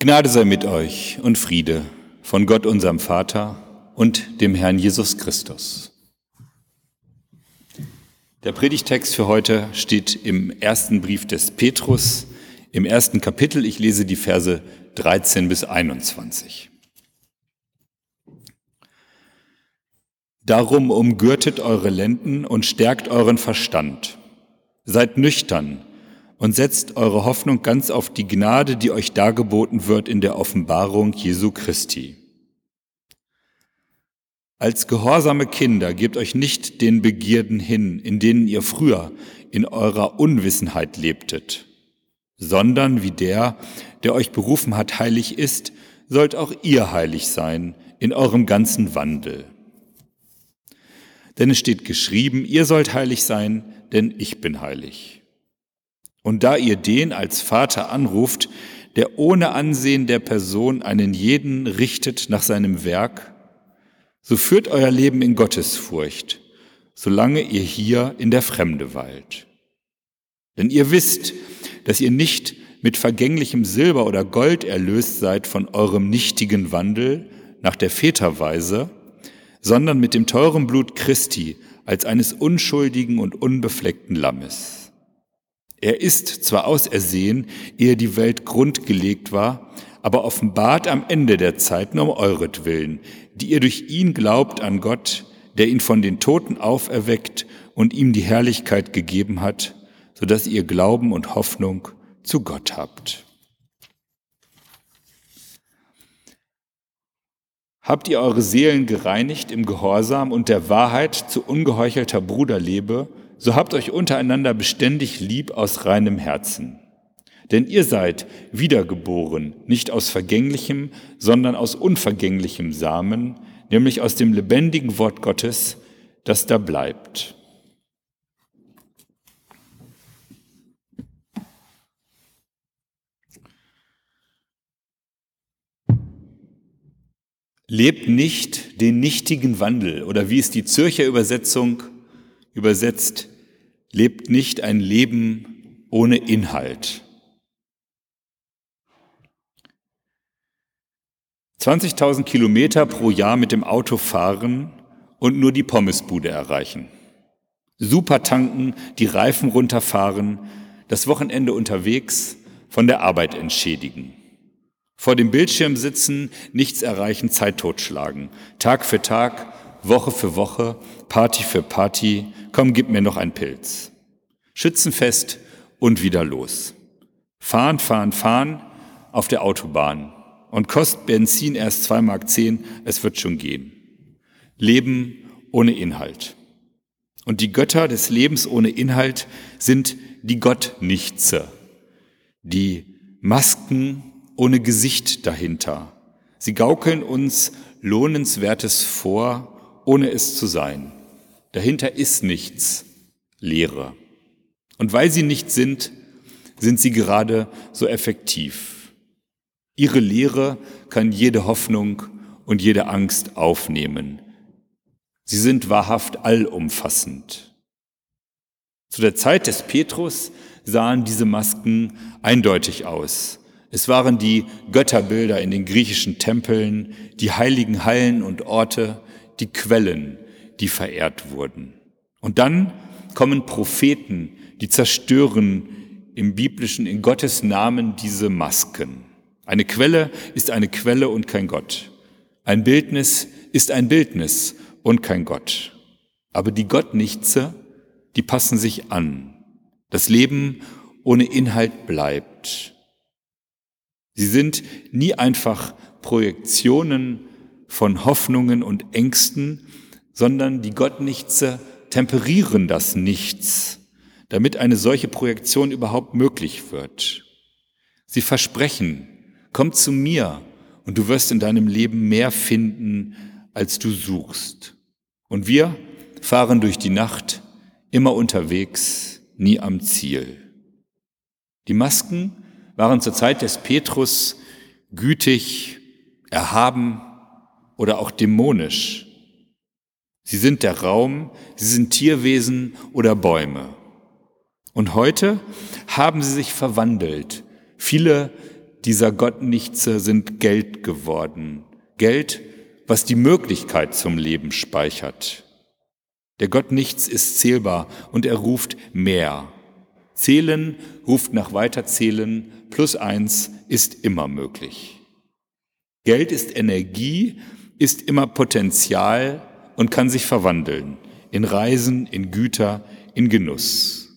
Gnade sei mit euch und Friede von Gott unserem Vater und dem Herrn Jesus Christus. Der Predigtext für heute steht im ersten Brief des Petrus, im ersten Kapitel. Ich lese die Verse 13 bis 21. Darum umgürtet eure Lenden und stärkt euren Verstand. Seid nüchtern und setzt eure Hoffnung ganz auf die Gnade, die euch dargeboten wird in der Offenbarung Jesu Christi. Als gehorsame Kinder gebt euch nicht den Begierden hin, in denen ihr früher in eurer Unwissenheit lebtet, sondern wie der, der euch berufen hat, heilig ist, sollt auch ihr heilig sein in eurem ganzen Wandel. Denn es steht geschrieben, ihr sollt heilig sein, denn ich bin heilig. Und da ihr den als Vater anruft, der ohne Ansehen der Person einen jeden richtet nach seinem Werk, so führt euer Leben in Gottesfurcht, solange ihr hier in der Fremde weilt. Denn ihr wisst, dass ihr nicht mit vergänglichem Silber oder Gold erlöst seid von eurem nichtigen Wandel nach der Väterweise, sondern mit dem teuren Blut Christi als eines unschuldigen und unbefleckten Lammes. Er ist zwar ausersehen, ehe die Welt grundgelegt war, aber offenbart am Ende der Zeiten um euretwillen, die ihr durch ihn glaubt an Gott, der ihn von den Toten auferweckt und ihm die Herrlichkeit gegeben hat, so dass ihr Glauben und Hoffnung zu Gott habt. Habt ihr eure Seelen gereinigt im Gehorsam und der Wahrheit zu ungeheuchelter Bruderliebe, so habt euch untereinander beständig lieb aus reinem Herzen. Denn ihr seid wiedergeboren, nicht aus vergänglichem, sondern aus unvergänglichem Samen, nämlich aus dem lebendigen Wort Gottes, das da bleibt. Lebt nicht den nichtigen Wandel oder wie es die Zürcher Übersetzung übersetzt, lebt nicht ein Leben ohne Inhalt. 20.000 Kilometer pro Jahr mit dem Auto fahren und nur die Pommesbude erreichen. Super tanken, die Reifen runterfahren, das Wochenende unterwegs, von der Arbeit entschädigen. Vor dem Bildschirm sitzen, nichts erreichen, Zeit totschlagen. Tag für Tag, Woche für Woche, Party für Party, komm, gib mir noch einen Pilz. Schützenfest und wieder los. Fahren, fahren, fahren auf der Autobahn und kostet Benzin erst 2,10 Mark, zehn, es wird schon gehen. Leben ohne Inhalt. Und die Götter des Lebens ohne Inhalt sind die Gottnichtse, die Masken ohne Gesicht dahinter. Sie gaukeln uns Lohnenswertes vor, ohne es zu sein. Dahinter ist nichts, Leere. Und weil sie nicht sind, sind sie gerade so effektiv. Ihre Lehre kann jede Hoffnung und jede Angst aufnehmen. Sie sind wahrhaft allumfassend. Zu der Zeit des Petrus sahen diese Masken eindeutig aus. Es waren die Götterbilder in den griechischen Tempeln, die heiligen Hallen und Orte, die Quellen, die verehrt wurden. Und dann kommen Propheten, die zerstören im biblischen, in Gottes Namen diese Masken. Eine Quelle ist eine Quelle und kein Gott. Ein Bildnis ist ein Bildnis und kein Gott. Aber die Gottnichtse, die passen sich an. Das Leben ohne Inhalt bleibt. Sie sind nie einfach Projektionen von Hoffnungen und Ängsten, sondern die Gottnichtse temperieren das Nichts, damit eine solche Projektion überhaupt möglich wird. Sie versprechen, komm zu mir und du wirst in deinem Leben mehr finden, als du suchst. Und wir fahren durch die Nacht, immer unterwegs, nie am Ziel. Die Masken waren zur Zeit des Petrus gütig, erhaben oder auch dämonisch. Sie sind der Raum, sie sind Tierwesen oder Bäume. Und heute haben sie sich verwandelt. Viele dieser Gottnichtse sind Geld geworden. Geld, was die Möglichkeit zum Leben speichert. Der Gott nichts ist zählbar und er ruft mehr. Zählen ruft nach Weiterzählen, plus eins ist immer möglich. Geld ist Energie, ist immer Potenzial und kann sich verwandeln in Reisen, in Güter, in Genuss.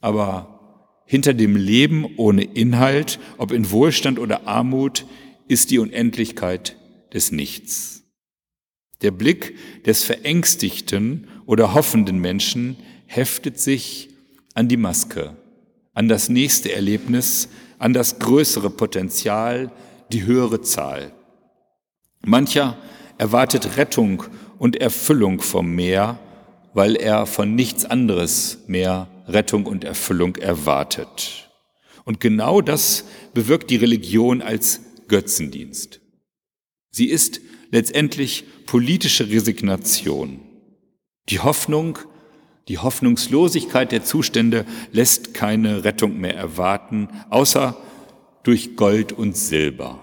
Aber hinter dem Leben ohne Inhalt, ob in Wohlstand oder Armut, ist die Unendlichkeit des Nichts. Der Blick des verängstigten oder hoffenden Menschen heftet sich an die Maske, an das nächste Erlebnis, an das größere Potenzial, die höhere Zahl. Mancher erwartet Rettung und Erfüllung vom Meer, weil er von nichts anderes mehr Rettung und Erfüllung erwartet. Und genau das bewirkt die Religion als Götzendienst. Sie ist letztendlich politische Resignation. Die Hoffnung, die Hoffnungslosigkeit der Zustände lässt keine Rettung mehr erwarten, außer durch Gold und Silber.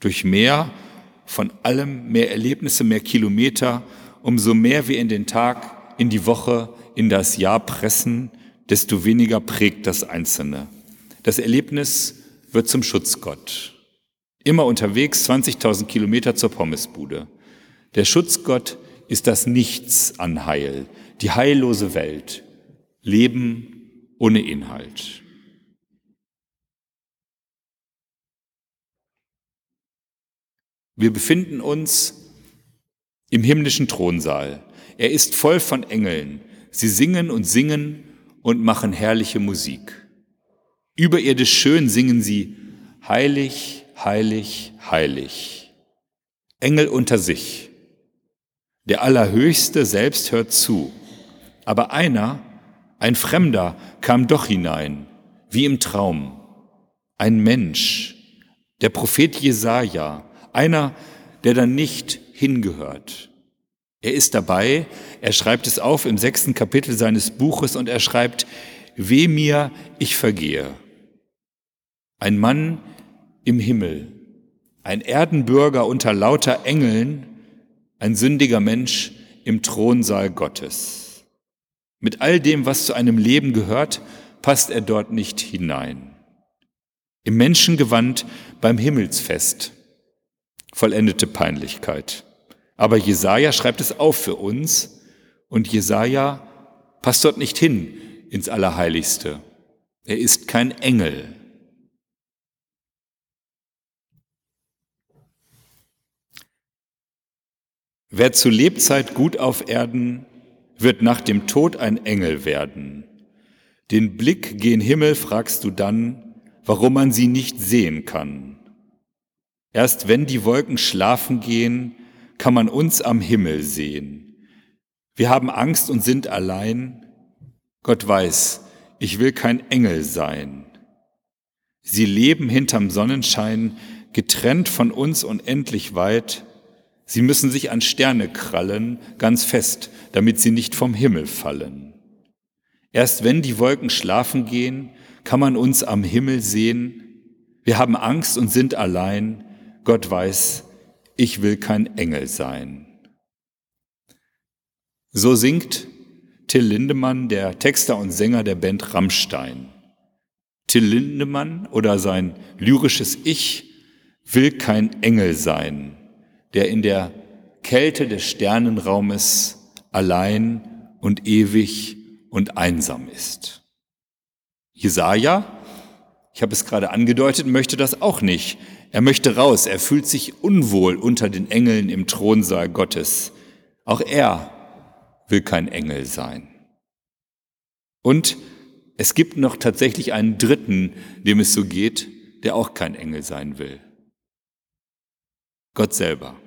Durch mehr von allem, mehr Erlebnisse, mehr Kilometer, umso mehr wir in den Tag, in die Woche, in das Jahr pressen, desto weniger prägt das Einzelne. Das Erlebnis wird zum Schutzgott. Immer unterwegs 20.000 Kilometer zur Pommesbude. Der Schutzgott ist das Nichts an Heil, die heillose Welt, Leben ohne Inhalt. Wir befinden uns im himmlischen Thronsaal. Er ist voll von Engeln. Sie singen und singen und machen herrliche Musik. Überirdisch schön singen sie, heilig, heilig, heilig. Engel unter sich. Der Allerhöchste selbst hört zu. Aber einer, ein Fremder, kam doch hinein, wie im Traum. Ein Mensch, der Prophet Jesaja, einer, der dann nicht hingehört. Er ist dabei, er schreibt es auf im sechsten Kapitel seines Buches und er schreibt, Weh mir, ich vergehe. Ein Mann im Himmel, ein Erdenbürger unter lauter Engeln, ein sündiger Mensch im Thronsaal Gottes. Mit all dem, was zu einem Leben gehört, passt er dort nicht hinein. Im Menschengewand beim Himmelsfest. Vollendete Peinlichkeit. Aber Jesaja schreibt es auf für uns und Jesaja passt dort nicht hin ins Allerheiligste. Er ist kein Engel. Wer zu Lebzeit gut auf Erden, wird nach dem Tod ein Engel werden. Den Blick gen Himmel fragst du dann, warum man sie nicht sehen kann. Erst wenn die Wolken schlafen gehen, kann man uns am Himmel sehen. Wir haben Angst und sind allein. Gott weiß, ich will kein Engel sein. Sie leben hinterm Sonnenschein, getrennt von uns unendlich weit. Sie müssen sich an Sterne krallen, ganz fest, damit sie nicht vom Himmel fallen. Erst wenn die Wolken schlafen gehen, kann man uns am Himmel sehen. Wir haben Angst und sind allein. Gott weiß, ich will kein Engel sein. So singt Till Lindemann, der Texter und Sänger der Band Rammstein. Till Lindemann oder sein lyrisches Ich will kein Engel sein, der in der Kälte des Sternenraumes allein und ewig und einsam ist. Jesaja, ich habe es gerade angedeutet, möchte das auch nicht. Er möchte raus, er fühlt sich unwohl unter den Engeln im Thronsaal Gottes. Auch er will kein Engel sein. Und es gibt noch tatsächlich einen dritten, dem es so geht, der auch kein Engel sein will. Gott selber.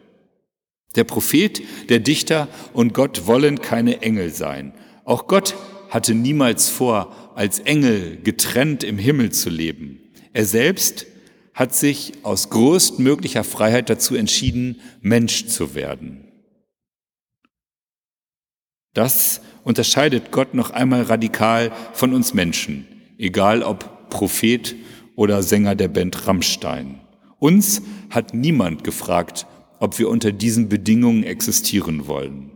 Der Prophet, der Dichter und Gott wollen keine Engel sein. Auch Gott hatte niemals vor, als Engel getrennt im Himmel zu leben. Er selbst hat sich aus größtmöglicher Freiheit dazu entschieden, Mensch zu werden. Das unterscheidet Gott noch einmal radikal von uns Menschen, egal ob Prophet oder Sänger der Band Rammstein. Uns hat niemand gefragt, ob wir unter diesen Bedingungen existieren wollen.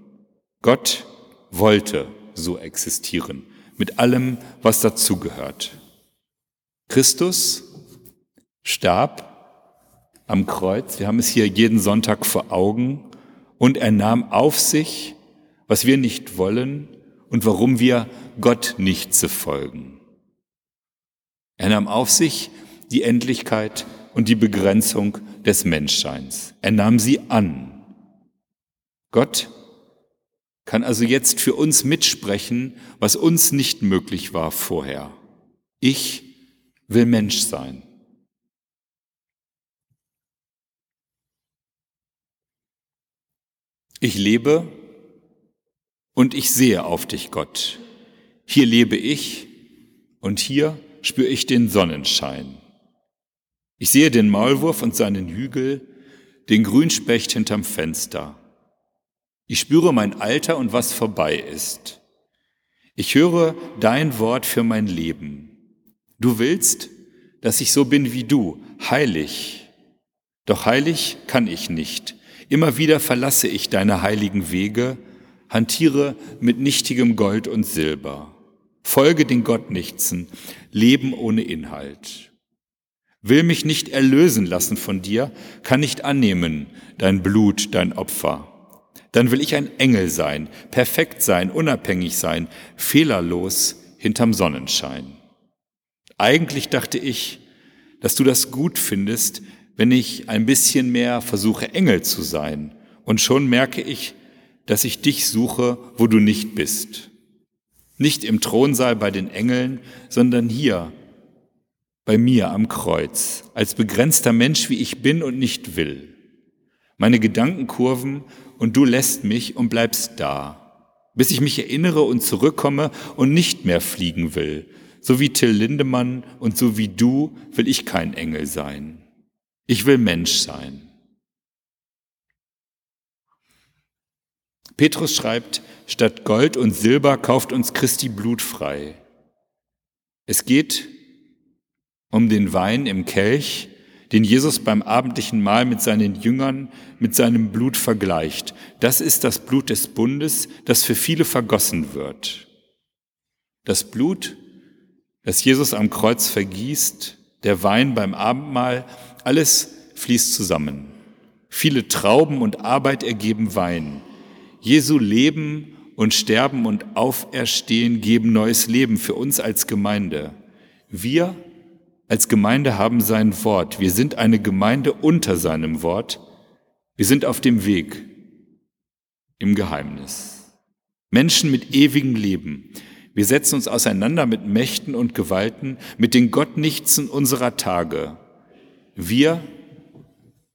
Gott wollte so existieren, mit allem, was dazugehört. Christus starb am Kreuz, wir haben es hier jeden Sonntag vor Augen, und er nahm auf sich, was wir nicht wollen und warum wir Gott nicht zu folgen. Er nahm auf sich die Endlichkeit und die Begrenzung des Menschseins. Er nahm sie an. Gott kann also jetzt für uns mitsprechen, was uns nicht möglich war vorher. Ich will Mensch sein. Ich lebe und ich sehe auf dich, Gott. Hier lebe ich und hier spüre ich den Sonnenschein. Ich sehe den Maulwurf und seinen Hügel, den Grünspecht hinterm Fenster. Ich spüre mein Alter und was vorbei ist. Ich höre dein Wort für mein Leben. Du willst, dass ich so bin wie du, heilig. Doch heilig kann ich nicht. Immer wieder verlasse ich deine heiligen Wege, hantiere mit nichtigem Gold und Silber, folge den Gottnichtsen, Leben ohne Inhalt. Will mich nicht erlösen lassen von dir, kann nicht annehmen dein Blut, dein Opfer. Dann will ich ein Engel sein, perfekt sein, unabhängig sein, fehlerlos hinterm Sonnenschein. Eigentlich dachte ich, dass du das gut findest, wenn ich ein bisschen mehr versuche, Engel zu sein. Und schon merke ich, dass ich dich suche, wo du nicht bist. Nicht im Thronsaal bei den Engeln, sondern hier, bei mir am Kreuz, als begrenzter Mensch, wie ich bin und nicht will. Meine Gedanken kurven und du lässt mich und bleibst da, bis ich mich erinnere und zurückkomme und nicht mehr fliegen will. So wie Till Lindemann und so wie du will ich kein Engel sein. Ich will Mensch sein. Petrus schreibt, statt Gold und Silber kauft uns Christi Blut frei. Es geht um den Wein im Kelch, den Jesus beim abendlichen Mahl mit seinen Jüngern mit seinem Blut vergleicht. Das ist das Blut des Bundes, das für viele vergossen wird. Das Blut, das Jesus am Kreuz vergießt, der Wein beim Abendmahl, alles fließt zusammen. Viele Trauben und Arbeit ergeben Wein. Jesu Leben und Sterben und Auferstehen geben neues Leben für uns als Gemeinde. Wir als Gemeinde haben sein Wort. Wir sind eine Gemeinde unter seinem Wort. Wir sind auf dem Weg im Geheimnis. Menschen mit ewigem Leben. Wir setzen uns auseinander mit Mächten und Gewalten, mit den Gottnichtsen unserer Tage. Wir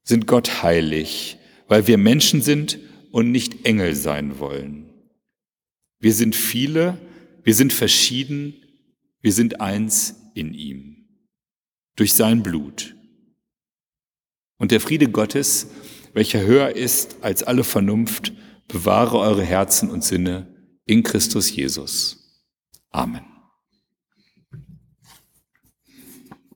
sind Gott heilig, weil wir Menschen sind und nicht Engel sein wollen. Wir sind viele, wir sind verschieden, wir sind eins in ihm, durch sein Blut. Und der Friede Gottes, welcher höher ist als alle Vernunft, bewahre eure Herzen und Sinne in Christus Jesus. Amen.